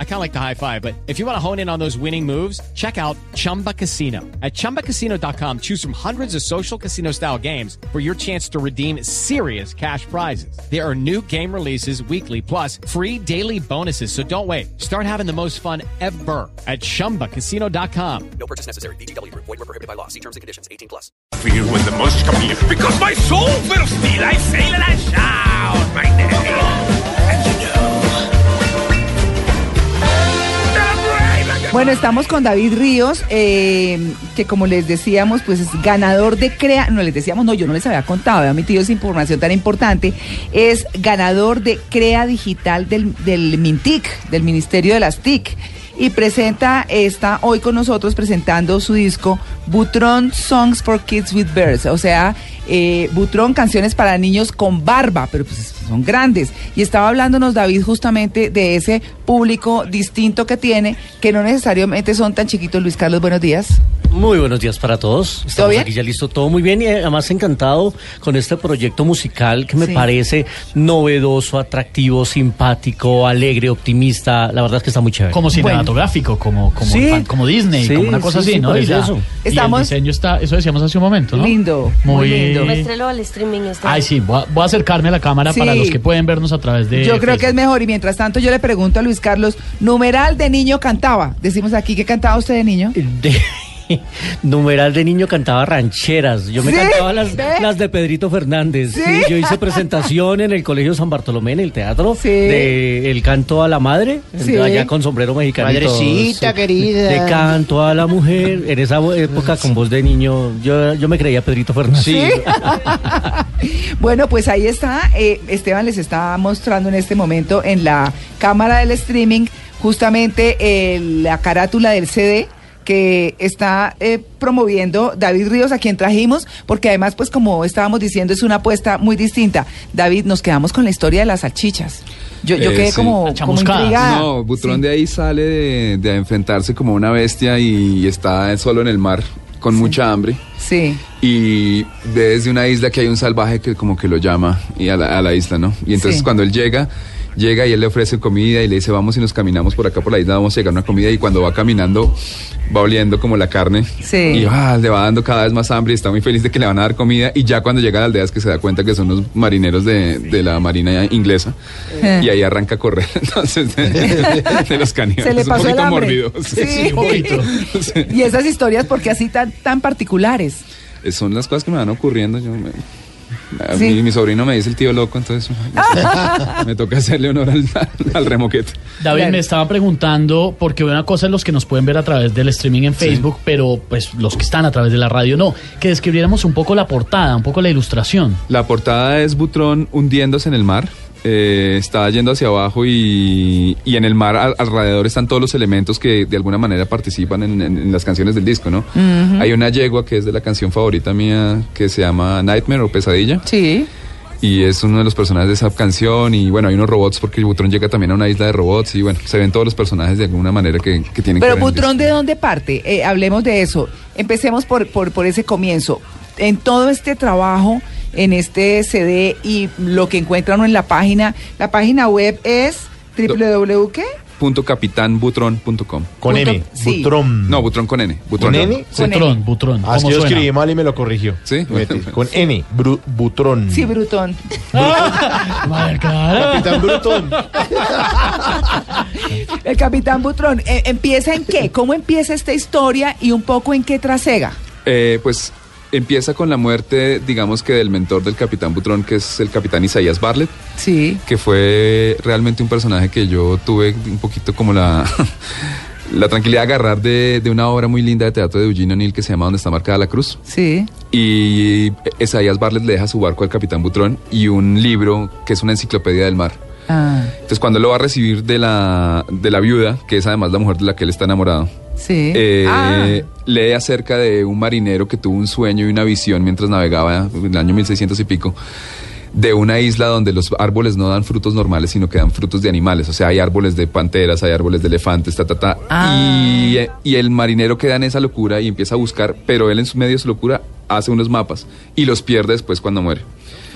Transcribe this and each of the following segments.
I kind of like the high five, but if you want to hone in on those winning moves, check out Chumba Casino. At chumbacasino.com, choose from hundreds of social casino style games for your chance to redeem serious cash prizes. There are new game releases weekly, plus free daily bonuses. So don't wait. Start having the most fun ever at chumbacasino.com. No purchase necessary. BGW. Void were prohibited by law. See terms and conditions. 18 plus. feel when the most come here because my soul will steal. I sail and I shout my name. Bueno, estamos con David Ríos, eh, que como les decíamos, pues es ganador de CREA, no les decíamos, no, yo no les había contado, había metido esa información tan importante, es ganador de CREA Digital del, del MINTIC, del Ministerio de las TIC, y presenta, está hoy con nosotros presentando su disco Butron Songs for Kids with Birds, o sea, eh, Butron, canciones para niños con barba, pero pues son grandes. Y estaba hablándonos David justamente de ese público distinto que tiene, que no necesariamente son tan chiquitos. Luis Carlos, buenos días. Muy buenos días para todos. Estamos bien? aquí ya listo, todo muy bien y además encantado con este proyecto musical que me Sí. parece novedoso, atractivo, simpático, alegre, optimista. La verdad es que está muy chévere. como Bueno. cinematográfico, como como, Sí. fan- como Disney, Sí, como una cosa sí, así, sí, ¿no? Y, la- eso. y Estamos- el diseño está, eso decíamos hace un momento, ¿no? Lindo, muy Muy lindo. Muéstrelo al streaming. Está Ay, sí, voy a, voy a acercarme a la cámara Sí. para los que pueden vernos a través de Yo creo que es mejor. Y mientras tanto, yo le pregunto a Luis Carlos, numeral de niño cantaba. Decimos aquí, ¿qué cantaba usted de niño? De- numeral de niño cantaba rancheras. Yo me ¿Sí? cantaba las, de Pedrito Fernández. ¿Sí? Sí, yo hice presentación en el Colegio San Bartolomé, en el teatro, Sí. de El canto a la madre, Sí. allá con sombrero mexicano. Madrecita querida. De canto a la mujer. En esa época, con voz de niño, yo, yo me creía Pedrito Fernández. Bueno, pues ahí está. eh, Esteban les está mostrando en este momento en la cámara del streaming justamente eh, la carátula del CD que está eh, promoviendo David Ríos, a quien trajimos, porque además, pues como estábamos diciendo, es una apuesta muy distinta. David, nos quedamos con la historia de las salchichas. Yo, yo Eh, quedé sí. como, como intrigada. No, Butrón Sí. de ahí sale de, de enfrentarse como una bestia y está solo en el mar con mucha hambre. Sí. Y ve desde una isla que hay un salvaje que como que lo llama y a, la, a la isla, ¿no? Y entonces Sí. cuando él llega, llega y él le ofrece comida y le dice, vamos y nos caminamos por acá por la isla, vamos a llegar a una comida y cuando va caminando va oliendo como la carne Sí. y ah, le va dando cada vez más hambre y está muy feliz de que le van a dar comida y ya cuando llega a la aldea es que se da cuenta que son los marineros de, de la marina inglesa Eh. y ahí arranca a correr entonces de, de los caníbales. Se le un pasó el poquito hambre. mórbido. Sí. un poquito. Sí. Y esas historias, porque así tan, tan particulares? Eh, Son las cosas que me van ocurriendo. Yo me- a Sí. mí- mi sobrino me dice el tío loco, entonces me toca hacerle honor al, al remoquete. David, Claro. me estaban preguntando, porque una cosa es los que nos pueden ver a través del streaming en Facebook, pero pues los que están a través de la radio no, que describiéramos un poco la portada, un poco la ilustración. La portada es Butrón hundiéndose en el mar. Eh, está yendo hacia abajo y, y en el mar al- alrededor están todos los elementos que de alguna manera participan en, en- en las canciones del disco, ¿no? Hay una yegua que es de la canción favorita mía que se llama Nightmare o Pesadilla. Sí. Y es uno de los personajes de esa canción. Y bueno, hay unos robots porque Butrón llega también a una isla de robots. Y bueno, se ven todos los personajes de alguna manera que, que tienen Pero que ver Butrón. ¿de dónde parte? Eh, hablemos de eso. Empecemos por, por, por ese comienzo. En todo este trabajo, en este CD y lo que encuentran en la página, la página web es www. ¿qué? Punto. Con N. sí. Butrón. No, Butrón con N. Butrón. ¿Con N? Con Butrón, N. butrón. Ah, ¿cómo que yo escribí mal y me lo corrigió. Sí. Con N. Bru- Butrón. Sí, Brutón. Madre, cara. Capitán Brutón. El Capitán Butrón. eh, ¿Empieza en qué? ¿Cómo empieza esta historia y un poco en qué trasega? Eh, pues empieza con la muerte, digamos que del mentor del capitán Butrón, que es el capitán Isaías Bartlett, Sí. que fue realmente un personaje que yo tuve un poquito como la, la tranquilidad de agarrar de, de una obra muy linda de teatro de Eugene O'Neill que se llama Donde está marcada la cruz. Sí. Y Isaías Bartlett le deja su barco al capitán Butrón y un libro que es una enciclopedia del mar. Ah, Entonces cuando lo va a recibir de la, de la viuda, que es además la mujer de la que él está enamorado, sí. eh, Ah, lee acerca de un marinero que tuvo un sueño y una visión mientras navegaba en el año 1600 y pico de una isla donde los árboles no dan frutos normales, sino que dan frutos de animales. O sea, hay árboles de panteras, hay árboles de elefantes, ta, ta, ta. Ah. Y, y el marinero queda en esa locura y empieza a buscar, pero él en su medio de su locura hace unos mapas y los pierde después cuando muere.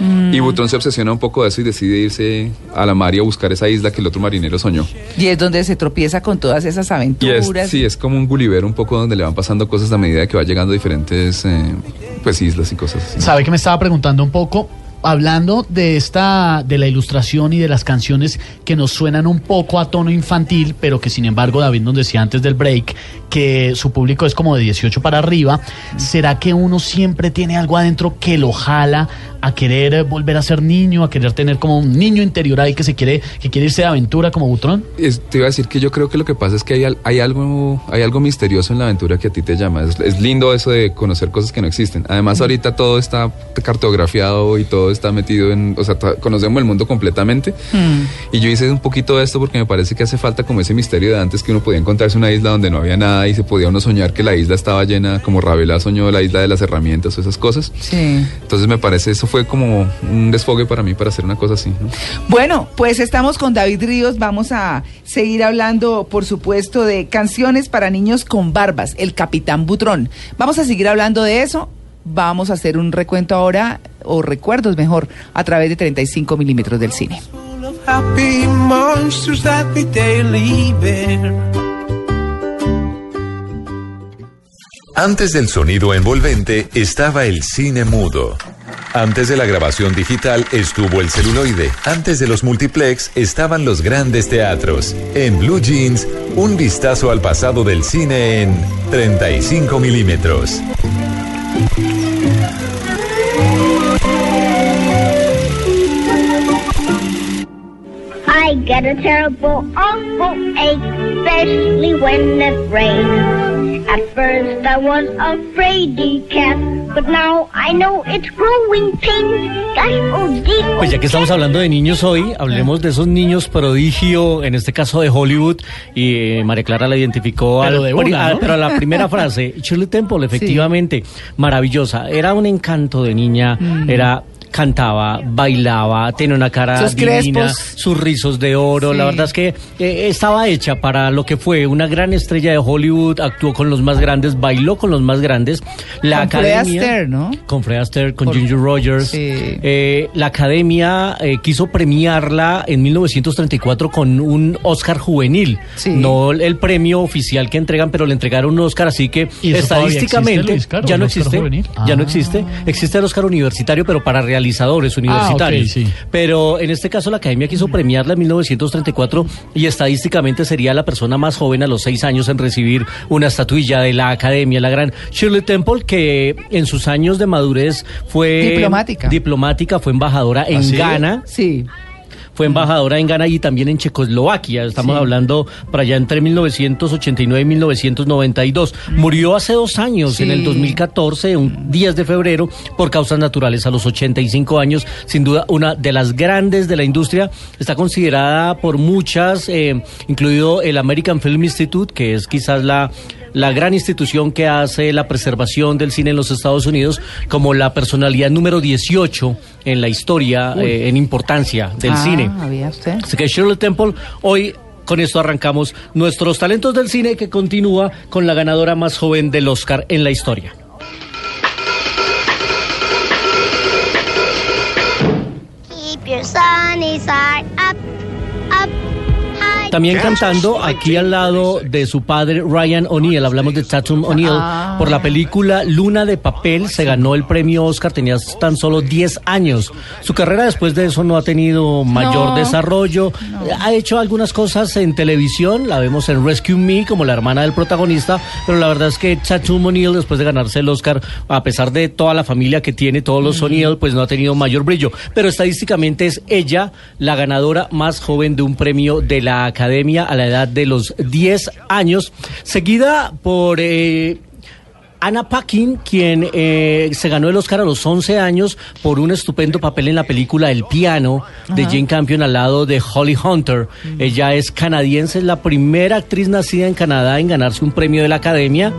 Y Butrón se obsesiona un poco de eso y decide irse a la mar y a buscar esa isla que el otro marinero soñó. Y es donde se tropieza con todas esas Y es, aventuras. sí, es como un Gulliver un poco donde le van pasando cosas a medida que va llegando a diferentes eh, pues islas y cosas así. Sabe que me estaba preguntando un poco, hablando de esta, de la ilustración y de las canciones que nos suenan un poco a tono infantil, pero que sin embargo David nos decía antes del break que su público es como de 18 para arriba. ¿Será que uno siempre tiene algo adentro que lo jala a querer volver a ser niño, a querer tener como un niño interior ahí que se quiere, que quiere irse de aventura como Butrón? Es- te iba a decir que yo creo que lo que pasa es que hay, hay algo hay algo misterioso en la aventura que a ti te llama. Es, es lindo eso de conocer cosas que no existen. Además ahorita todo está cartografiado y todo está metido en, o sea, conocemos el mundo completamente. Y yo hice un poquito de esto porque me parece que hace falta como ese misterio de antes que uno podía encontrarse una isla donde no había nada y se podía uno soñar que la isla estaba llena, como Ravela soñó la isla de las herramientas o esas cosas. Sí. Entonces me parece eso fue como un desfogue para mí para hacer una cosa así. ¿no? Bueno, pues estamos con David Ríos. Vamos a seguir hablando, por supuesto, de canciones para niños con barbas, el Capitán Butrón. Vamos a seguir hablando de eso. Vamos a hacer un recuento ahora, o recuerdos mejor, a través de 35 milímetros del cine. Antes del sonido envolvente estaba el cine mudo. Antes de la grabación digital estuvo el celuloide. Antes de los multiplex estaban los grandes teatros. En Blue Jeans, un vistazo al pasado del cine en 35 milímetros. I get a terrible, awful ache, especially when it rains. At first I was afraid cat, but now I know it's growing pains. Gosh, oh dear, Pues ya que estamos hablando de niños hoy, hablemos de esos niños prodigio, en este caso de Hollywood, y eh, María Clara la identificó, Pero al- de una, ¿no? pero a la primera frase, Shirley Temple, efectivamente, maravillosa, era un encanto de niña, era cantaba, bailaba, tenía una cara Sus divina, crespos. sus rizos de oro, Sí. la verdad es que eh, estaba hecha para lo que fue una gran estrella de Hollywood, actuó con los más grandes, bailó con los más grandes, la Con Fred academia Astaire, ¿no? con Fred Astaire, con Por- Ginger Rogers. Sí. Eh, la academia eh, quiso premiarla en 1934 con un Oscar juvenil. Sí. No el premio oficial que entregan, pero le entregaron un Oscar, así que ¿Y eso todavía estadísticamente existe, Luis Caro, ya no existe. juvenil? Ya no Ah. existe. Existe el Oscar universitario, pero para realizadores universitarios. sí. Pero en este caso la academia quiso premiarla en 1934 y estadísticamente sería la persona más joven a los seis años en recibir una estatuilla de la academia, la gran Shirley Temple, que en sus años de madurez fue Diplomática. diplomática, fue embajadora en ¿Ah, sí? Ghana, Sí. Fue embajadora en Ghana y también en Checoslovaquia. Estamos Sí. hablando para allá entre 1989 y 1992. Murió hace dos años, Sí. en el 2014, un 10 de febrero, por causas naturales, a los 85 años. Sin duda, una de las grandes de la industria. Está considerada por muchas, eh, incluido el American Film Institute, que es quizás la la gran institución que hace la preservación del cine en los Estados Unidos como la personalidad número 18 en la historia, eh, en importancia del Ah, cine. ¿había usted? Así que Shirley Temple, hoy con esto arrancamos nuestros talentos del cine que continúa con la ganadora más joven del Oscar en la historia. keep your sunny side up. También cantando aquí al lado de su padre Ryan O'Neill, hablamos de Tatum O'Neill, Ah. por la película Luna de Papel, se ganó el premio Oscar, tenía tan solo 10 años. Su carrera después de eso no ha tenido mayor No. desarrollo, ha hecho algunas cosas en televisión, la vemos en Rescue Me como la hermana del protagonista, pero la verdad es que Tatum O'Neill después de ganarse el Oscar, a pesar de toda la familia que tiene, todos los O'Neill, pues no ha tenido mayor brillo, pero estadísticamente es ella la ganadora más joven de un premio de la Academia a la edad de los 10 años, seguida por... eh, Anna Paquin, quien eh, se ganó el Oscar a los 11 años por un estupendo papel en la película El piano de Jane Campion al lado de Holly Hunter. Ella es canadiense, es la primera actriz nacida en Canadá en ganarse un premio de la Academia.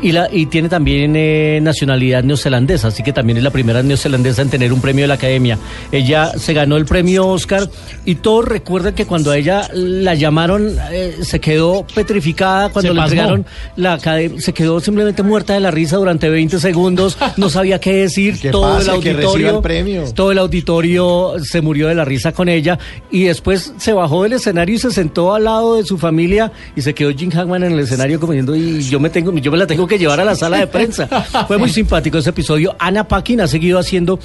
Y, la, y tiene también eh, nacionalidad neozelandesa, así que también es la primera neozelandesa en tener un premio de la Academia. Ella se ganó el premio Oscar y todos recuerdan que cuando a ella la llamaron eh, se quedó petrificada, cuando Se le pasmó. entregaron la academia, se quedó simplemente muerta de la risa durante 20 segundos, no sabía qué decir, Que todo pase, el auditorio, el premio. todo el auditorio se murió de la risa con ella y después se bajó del escenario y se sentó al lado de su familia y se quedó Jim Hackman en el escenario como diciendo y yo me tengo yo me la tengo que llevar a la sala de prensa. Fue muy simpático ese episodio. Ana Paquin ha seguido haciendo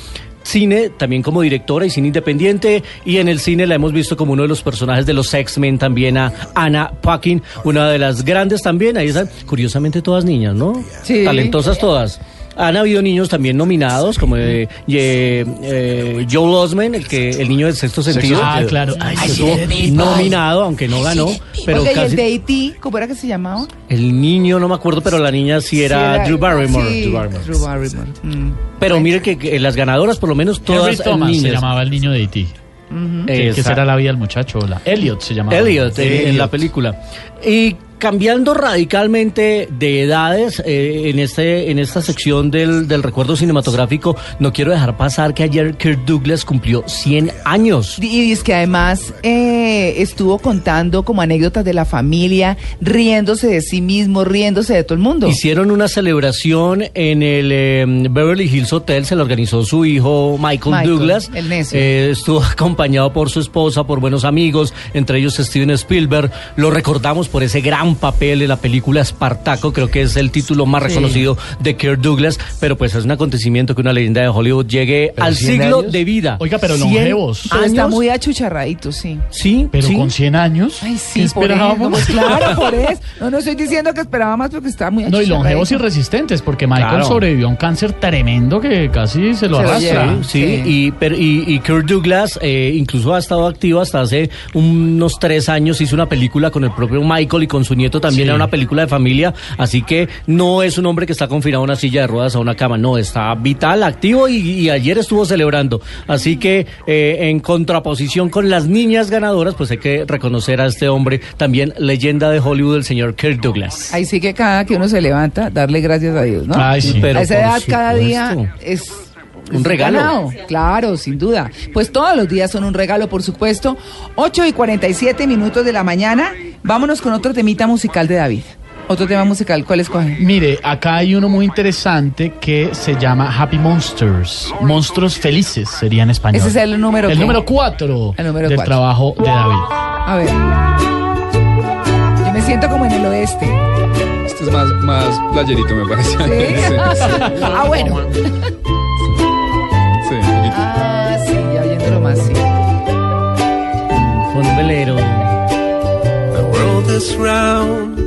cine también como directora y cine independiente y en el cine la hemos visto como uno de los personajes de los X-Men también a Ana Paquin, una de las grandes también, ahí están curiosamente todas niñas, ¿no? Sí. Talentosas todas. Han habido niños también nominados, como eh, eh, eh, Joel Osment, el que el niño del sexto sentido. Ah, claro. Ay, que sí, estuvo nominado, aunque no ganó, pero Oiga, ¿y casi el de E.T., cómo era que se llamaba? el niño no me acuerdo, pero la niña sí era, Sí, Drew Barrymore. sí, Drew Barrymore. Drew Barrymore. Mm. Pero mire que, que las ganadoras, por lo menos Henry todas se niñas. llamaba el niño de E.T. Ujú. ¿Qué, Exacto. qué será la vida del muchacho? La Elliot se llamaba. Elliot en, en Elliot. la película. Y cambiando radicalmente de edades eh, en este en esta sección del, del recuerdo cinematográfico, no quiero dejar pasar que ayer Kirk Douglas cumplió 100 años. Y es que además eh, estuvo contando como anécdotas de la familia, riéndose de sí mismo, riéndose de todo el mundo. Hicieron una celebración en el eh, Beverly Hills Hotel, se la organizó su hijo Michael, Michael, Douglas. el necio. Eh, estuvo acompañado por su esposa, por buenos amigos, entre ellos Steven Spielberg. Lo recordamos por ese gran papel en la película Espartaco, creo que es el título más Sí. reconocido de Kirk Douglas, pero pues es un acontecimiento que una leyenda de Hollywood llegue ¿Pero al 100 siglo años? de vida. Oiga, pero 100 longevos. Ah, está muy achucharradito, sí. Sí, Pero sí. con 100 años. Ay, sí, ¿Qué por eso, esperábamos? pues claro, por eso. No, no estoy diciendo que esperaba más porque está muy No, y longevos y resistentes, porque Michael Claro. sobrevivió a un cáncer tremendo que casi se lo Se lo arrastra. Sí, Sí. Y, pero, y, y Kirk Douglas eh, incluso ha estado activo hasta hace unos tres años. Hizo una película con el propio Michael y con su nieto también. Sí. Era una película de familia. Así que no es un hombre que está confinado a una silla de ruedas o a una cama. No, está vital, activo y, y ayer estuvo celebrando. Así que eh, en contraposición con las niñas ganadoras, pues hay que reconocer a este hombre, también leyenda de Hollywood, el señor Kirk Douglas. Ahí sí que cada que uno se levanta, darle gracias a Dios, ¿no? Ay, sí. Pero a esa edad cada día es Un regalo. ganado. Claro, sin duda. Pues todos los días son un regalo, por supuesto. 8 y 47 minutos de la mañana. Vámonos con otro temita musical de David. Otro tema musical, ¿cuál escoge? Mire, acá hay uno muy interesante que se llama Happy Monsters. Monstruos felices sería en español. Ese es el número El ¿qué? número 4 El número del cuatro. trabajo de David. A ver. Yo me siento como en el oeste. Este es más, más playerito, me parece. ¿Sí? ah, bueno. Sí, un poquito. Ah, sí, ya oyéndolo más, sí. Con un velero. The world is round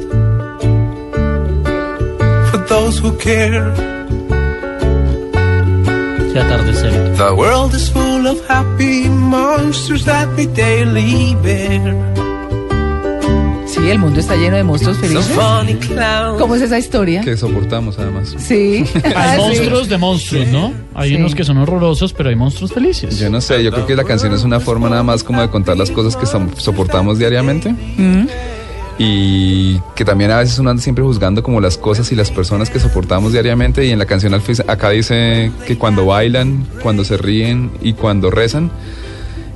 for those who care. The world is full of happy monsters that we daily bear. Sí, el mundo está lleno de monstruos felices. ¿Cómo es esa historia? Que soportamos además. Sí. Hay monstruos de monstruos, ¿no? Hay Sí. unos que son horrorosos, pero hay monstruos felices. Yo no sé, yo creo que la canción es una forma nada más como de contar las cosas que soportamos diariamente. Mm. Y que también a veces uno anda siempre juzgando como las cosas y las personas que soportamos diariamente. Y en la canción acá dice que cuando bailan, cuando se ríen y cuando rezan,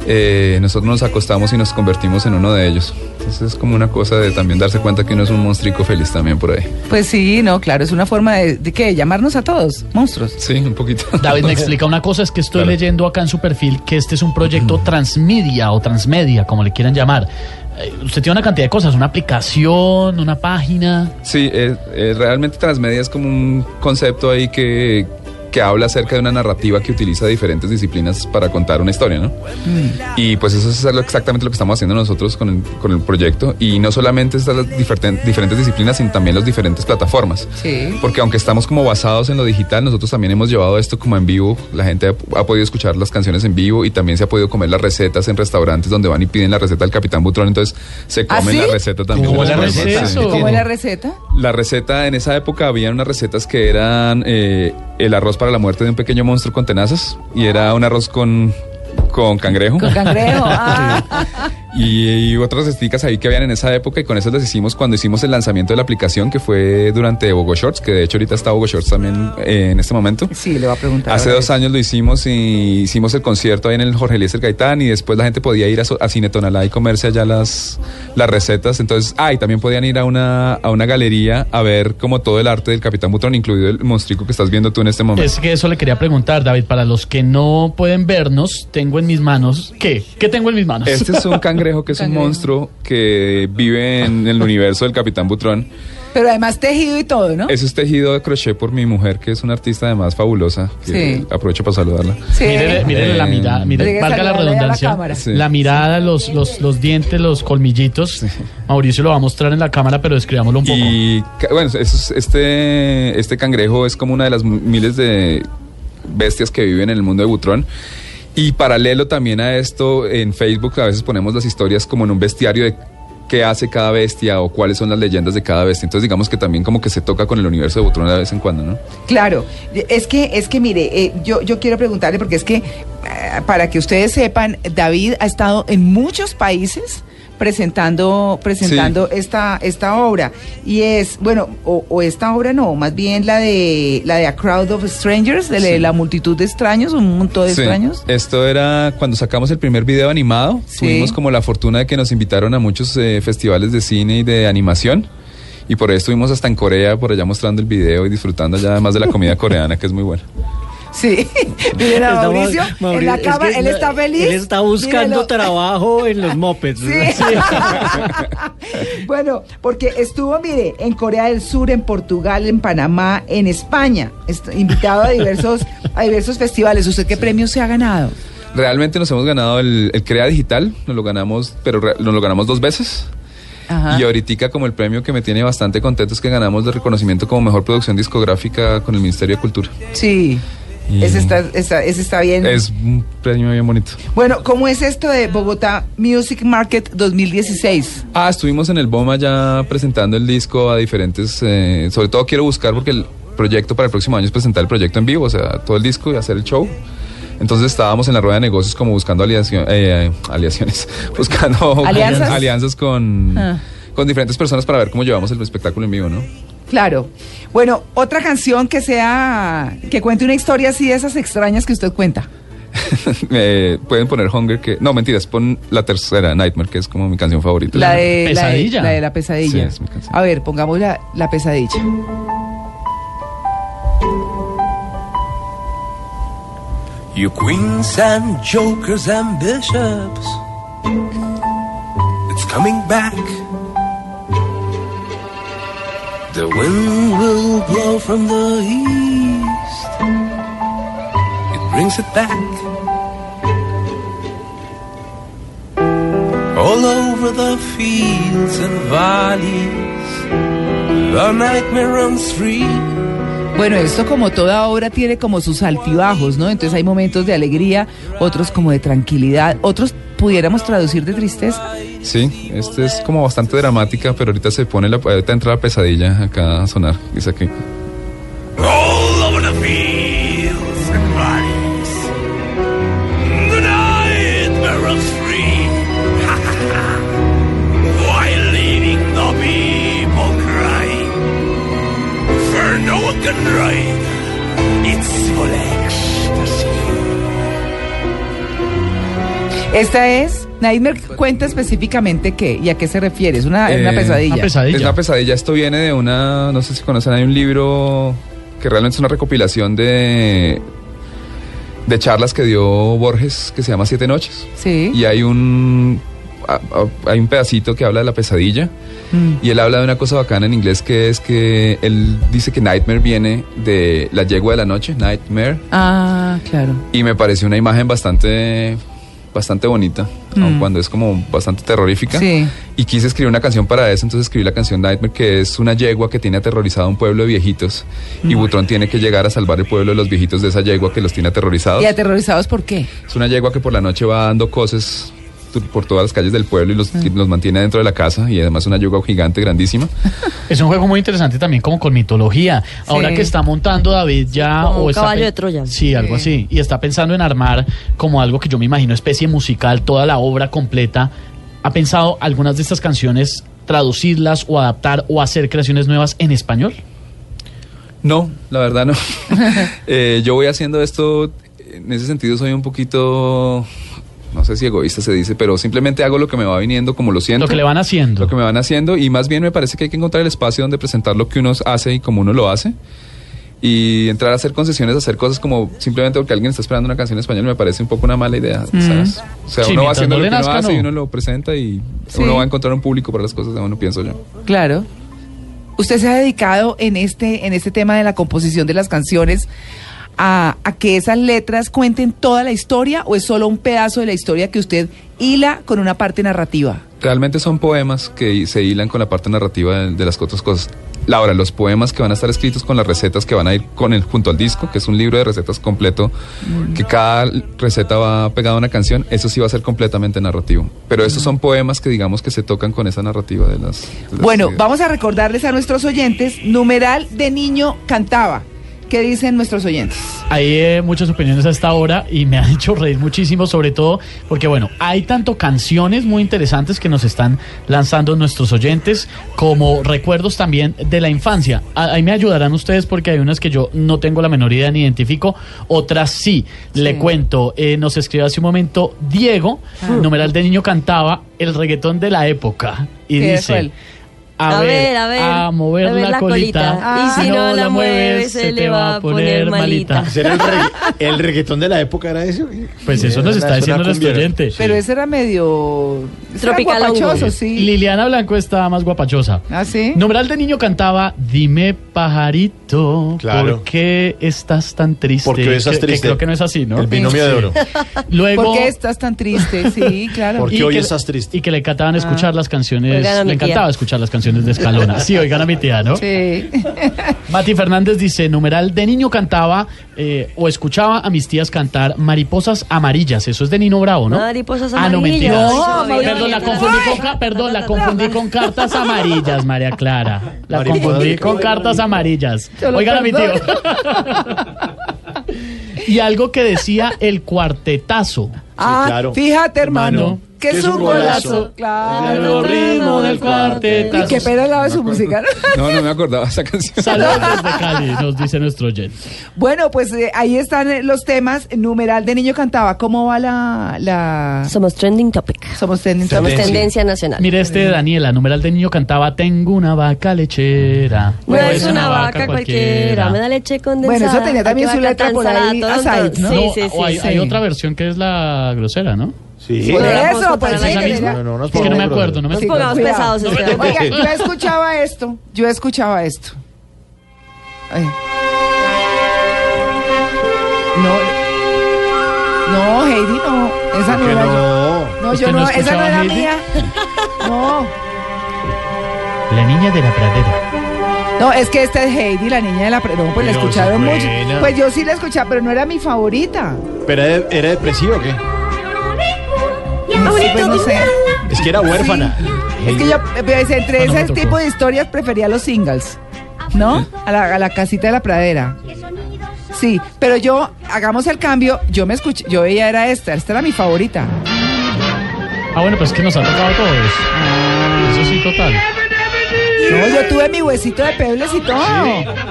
eh, nosotros nos acostamos y nos convertimos en uno de ellos. Entonces es como una cosa de también darse cuenta que uno es un monstruico feliz también por ahí. Pues sí, no, claro, es una forma de, de qué, llamarnos a todos, monstruos. Sí, un poquito. David me explica una cosa, es que estoy Claro. leyendo acá en su perfil que este es un proyecto transmedia o transmedia, como le quieran llamar. Eh, Usted tiene una cantidad de cosas, una aplicación, una página. Sí, eh, eh, realmente Transmedia es como un concepto ahí que, que habla acerca de una narrativa que utiliza diferentes disciplinas para contar una historia, ¿no? Y pues eso es exactamente lo que estamos haciendo nosotros con el, con el proyecto. Y no solamente están las diferentes disciplinas, sino también las diferentes plataformas. Sí. Porque aunque estamos como basados en lo digital, nosotros también hemos llevado esto como en vivo. La gente ha, ha podido escuchar las canciones en vivo y también se ha podido comer las recetas en restaurantes donde van y piden la receta del Capitán Butrón. Entonces se ¿Ah, comen sí? la receta también. ¿Cómo la receta? sí. ¿Cómo la receta? La receta en esa época había unas recetas que eran eh, el arroz para la muerte de un pequeño monstruo con tenazas y era un arroz con, con cangrejo. Con cangrejo. Ah. Y, y otras esticas ahí que habían en esa época y con esas las hicimos cuando hicimos el lanzamiento de la aplicación que fue durante Bogo Shorts, que de hecho ahorita está Bogo Shorts también eh, en este momento. Sí, le va a preguntar. Hace dos años lo hicimos y hicimos el concierto ahí en el Jorge Eliezer Gaitán y después la gente podía ir a, a Cine Tonalá y comerse allá las, las recetas. Entonces, ah, y también podían ir a una, a una galería a ver como todo el arte del Capitán Butrón, incluido el monstruico que estás viendo tú en este momento. Es que eso le quería preguntar, David. Para los que no pueden vernos, tengo en mis manos. ¿Qué? ¿Qué tengo en mis manos? Este es un cangrejo que es un monstruo que vive en el universo del Capitán Butrón. Pero además tejido y todo, ¿no? Eso es tejido de crochet por mi mujer, que es una artista además fabulosa. Que Sí. Aprovecho para saludarla. Sí. Mírele, mírele la Eh, mirada, mire, Tiene que valga la redundancia. Sí. La mirada, los, los, los dientes, los colmillitos. Mauricio lo va a mostrar en la cámara, pero describámoslo un poco. Y ca- bueno, es- este, este cangrejo es como una de las miles de bestias que viven en el mundo de Butrón. Y paralelo también a esto, en Facebook a veces ponemos las historias como en un bestiario de qué hace cada bestia o cuáles son las leyendas de cada bestia. Entonces digamos que también como que se toca con el universo de Butrón de vez en cuando, ¿no? Claro, es que, es que mire, eh, yo, yo quiero preguntarle, porque es que, eh, para que ustedes sepan, David ha estado en muchos países presentando presentando esta esta obra y es bueno o, o esta obra no más bien la de la de A Crowd of Strangers de la- Sí. la multitud de extraños un montón de Sí. extraños Esto era cuando sacamos el primer video animado. Tuvimos como la fortuna de que nos invitaron a muchos eh, festivales de cine y de animación. Y por ahí estuvimos hasta en Corea, por allá mostrando el video y disfrutando ya además de la comida coreana, que es muy buena. Sí miren a Está ma- Mauricio, en la es que él está feliz Él está buscando trabajo en los mopeds. Sí. bueno, porque estuvo, mire, en Corea del Sur, en Portugal, en Panamá, en España, invitado a diversos, a diversos festivales. ¿Usted qué premios se ha ganado? Realmente nos hemos ganado el, el Crea Digital, nos lo ganamos, pero re- nos lo ganamos dos veces. Ajá. Y ahorita como el premio que me tiene bastante contento es que ganamos de reconocimiento como mejor producción discográfica con el Ministerio de Cultura. Sí. Y- Ese está, está- ese está bien. Es un premio bien bonito. Bueno, ¿cómo es esto de Bogotá Music Market 2016? Ah, estuvimos en el BOMA ya presentando el disco a diferentes, eh, sobre todo quiero buscar porque el proyecto para el próximo año es presentar el proyecto en vivo, o sea, todo el disco y hacer el show. Entonces estábamos en la rueda de negocios como buscando aliacio- eh, aliaciones, buscando ¿Alianzas? alianzas con, Ah. con diferentes personas para ver cómo llevamos el espectáculo en vivo, ¿no? Claro. Bueno, otra canción que sea, que cuente una historia así de esas extrañas que usted cuenta. Eh, pueden poner Hunger, que no, mentiras, pon la tercera, Nightmare, que es como mi canción favorita. La de la de- Pesadilla. La de la, pesadilla. Sí, es mi canción. A ver, pongamos la, la pesadilla. You queens and jokers and bishops. It's coming back. The wind will blow from the east. It brings it back. All over the fields and valleys, the nightmare runs free. Bueno, esto como toda obra tiene como sus altibajos, ¿no? Entonces hay momentos de alegría, otros como de tranquilidad, otros pudiéramos traducir de tristeza. Sí, este es como bastante dramática, pero ahorita se pone la, ahorita entra la pesadilla acá a sonar. Dice aquí. All over the fields and valleys. The nightmare runs free. While leaving the people crying. For no one can ride. It's full ecstasy. Esta es, Nightmare cuenta específicamente qué y a qué se refiere. Es una, es una Eh, pesadilla. una pesadilla. Es una pesadilla. Esto viene de una, no sé si conocen, hay un libro que realmente es una recopilación de de charlas que dio Borges que se llama Siete Noches. Sí. Y hay un a- a- hay un pedacito que habla de la pesadilla Mm. y él habla de una cosa bacana en inglés que es que él dice que nightmare viene de la yegua de la noche, nightmare, Ah, claro. y me pareció una imagen bastante bastante bonita, aun Mm. cuando es como bastante terrorífica. Sí. Y quise escribir una canción para eso, entonces escribí la canción Nightmare, que es una yegua que tiene aterrorizado a un pueblo de viejitos. Y Mm. Butrón tiene que llegar a salvar el pueblo de los viejitos de esa yegua que los tiene aterrorizados. ¿Y aterrorizados por qué? Es una yegua que por la noche va dando cosas por todas las calles del pueblo y los, y los mantiene dentro de la casa. Y además una yegua gigante, grandísima. Es un juego muy interesante también como con mitología. Ahora que está montando David ya... Como un está caballo de Troya. Sí, algo Sí. así. Y está pensando en armar como algo que yo me imagino especie musical, toda la obra completa. ¿Ha pensado algunas de estas canciones traducirlas o adaptar o hacer creaciones nuevas en español? No, la verdad no. Eh, yo voy haciendo esto, en ese sentido soy un poquito, no sé si egoísta se dice, pero simplemente hago lo que me va viniendo como lo siento. Lo que le van haciendo. Lo que me van haciendo y más bien me parece que hay que encontrar el espacio donde presentar lo que uno hace y como uno lo hace. Y entrar a hacer concesiones, hacer cosas como simplemente porque alguien está esperando una canción en español me parece un poco una mala idea. Mm. ¿sabes? O sea, Sí, uno va haciendo no lo que uno hace y no. uno lo presenta y Sí. uno va a encontrar un público para las cosas de uno, pienso yo. Claro. ¿Usted se ha dedicado en este, en este tema de la composición de las canciones a, a que esas letras cuenten toda la historia o es solo un pedazo de la historia que usted hila con una parte narrativa? Realmente son poemas que se hilan con la parte narrativa de, de las otras cosas. Laura, los poemas que van a estar escritos con las recetas que van a ir con el, junto al disco, que es un libro de recetas completo, que cada receta va pegada a una canción, eso sí va a ser completamente narrativo. Pero esos son poemas que digamos que se tocan con esa narrativa de las... de las Bueno, ideas. vamos a recordarles a nuestros oyentes, numeral de niño cantaba. ¿Qué dicen nuestros oyentes? Hay eh, muchas opiniones a esta hora y me ha hecho reír muchísimo, sobre todo porque, bueno, hay tanto canciones muy interesantes que nos están lanzando nuestros oyentes como recuerdos también de la infancia. Ahí me ayudarán ustedes porque hay unas que yo no tengo la menor idea ni identifico, otras sí. Le cuento, eh, nos escribió hace un momento Diego, numeral de niño cantaba el reggaetón de la época y ¿Qué fue él? A, ver, a mover la, colita. Ah, y si no la mueves, se te va a poner malita. ¿Será el, regga- el reggaetón de la época era eso? Pues eso nos está diciendo nuestro oyente. Pero ese era medio... ese era guapachoso, sí. Liliana Blanco está más guapachosa. ¿Ah, sí? Numeral de niño cantaba Dime pajarito, Claro. ¿por qué estás tan triste? ¿Por qué estás Que- que triste? creo que no es así, ¿no? El binomio de oro. Luego, ¿Por qué estás tan triste? Sí, claro. ¿Por qué y hoy que- estás triste? Y que le encantaban escuchar las canciones, le tía. encantaba escuchar las canciones de Escalona. Sí, oigan a mi tía, ¿no? Sí. Mati Fernández dice, numeral, de niño cantaba eh, o escuchaba a mis tías cantar Mariposas Amarillas. Eso es de Nino Bravo, ¿no? Mariposas Ah, no, amarillas. mentira. No, perdón, la confundí con, ca- perdón, la confundí con cartas amarillas, María Clara. La Mariposas confundí con cartas amarillas. Oigan a mi tío. y algo que decía el cuartetazo. Ah, claro. fíjate, hermano. Hermano, Que es un golazo. Claro. El ritmo del Y cuartetazo. qué pena al lado de su música. ¿no? No, no me acordaba esa canción. Saludos desde Cali, nos dice nuestro oyente. Bueno, pues eh, ahí están eh, los temas. Numeral de niño cantaba. ¿Cómo va la...? la... Somos trending topic. Somos trending Somos topic. tendencia nacional. Mire este de Daniela, numeral de niño cantaba Tengo una vaca lechera. No es una vaca cualquiera. Me da leche condensada. Bueno, eso tenía también su letra por ahí. Sí, sí, sí. o hay, sí. hay otra versión que es la grosera, ¿no? Sí. Por eso, pues sí, No, no, que no me acuerdo, no me Nos acuerdo. pongamos cuidado. pesados, Esteban. Oiga, yo escuchaba esto. Yo escuchaba esto. Ay. No. No, Heidi, no. Esa no era yo. no. No, ¿Usted yo no esa no era Heidi? mía. No. La niña de la pradera. No, es que esta es Heidi, la niña de la... pre- No, pues la escucharon mucho. Pues yo sí la escuchaba, pero no era mi favorita. ¿Pero era, era depresivo o qué? No, sí, pues no sé. Es que era huérfana. Es que yo, pues, entre Ah, no ese tipo de historias, prefería los singles. ¿No? A la, a la casita de la pradera. Sí, pero yo, hagamos el cambio, yo me escuché, yo veía era esta, esta era mi favorita. Ah, bueno, pues es que nos ha tocado a todos. Eso sí, total. No, yo tuve mi huesito de pebles y todo.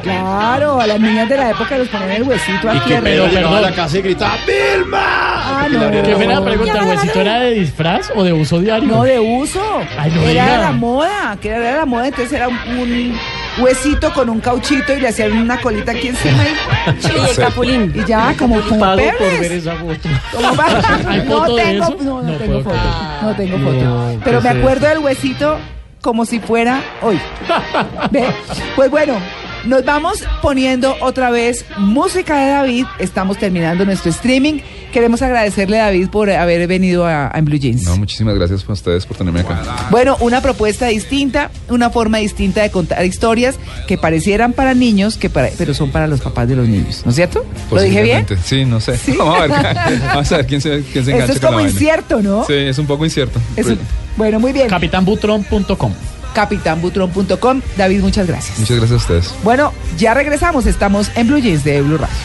Claro, a las niñas de la época les ponían el huesito Y aquí que arriba. Pedro llegaba a perdón. la casa y gritaba ¡Vilma! Ah, no. Qué la pena pregunta, ¿el huesito era de disfraz o de uso diario? No, de uso. Ay, no era diga. de la moda, que era de la moda, entonces era un, un huesito con un cauchito y le hacían una colita aquí encima y, Y el capulín. y ya como, como Pago por Pebles. ver esa foto. ¿Cómo va? ¿Hay no de tengo, eso? no, no No tengo puedo foto. No tengo foto. Pero ¿qué me acuerdo del huesito como si fuera hoy. ¿Ve? Pues bueno, nos vamos poniendo otra vez música de David. Estamos terminando nuestro streaming. Queremos agradecerle a David por haber venido a, a Blue Jeans. No, muchísimas gracias a ustedes por tenerme acá. Bueno, una propuesta distinta, una forma distinta de contar historias que parecieran para niños, que para, pero son para los papás de los niños, ¿no es cierto? ¿Lo dije bien? Sí, no sé. Vamos a ver, vamos a ver quién se, quién se engancha Esto es con la como incierto, ¿no? Sí, es un poco incierto. Es un- bueno, muy bien. Capitanbutron.com. Capitanbutron.com. David, muchas gracias. Muchas gracias a ustedes. Bueno, ya regresamos. Estamos en Blue Jeans de Blue Radio.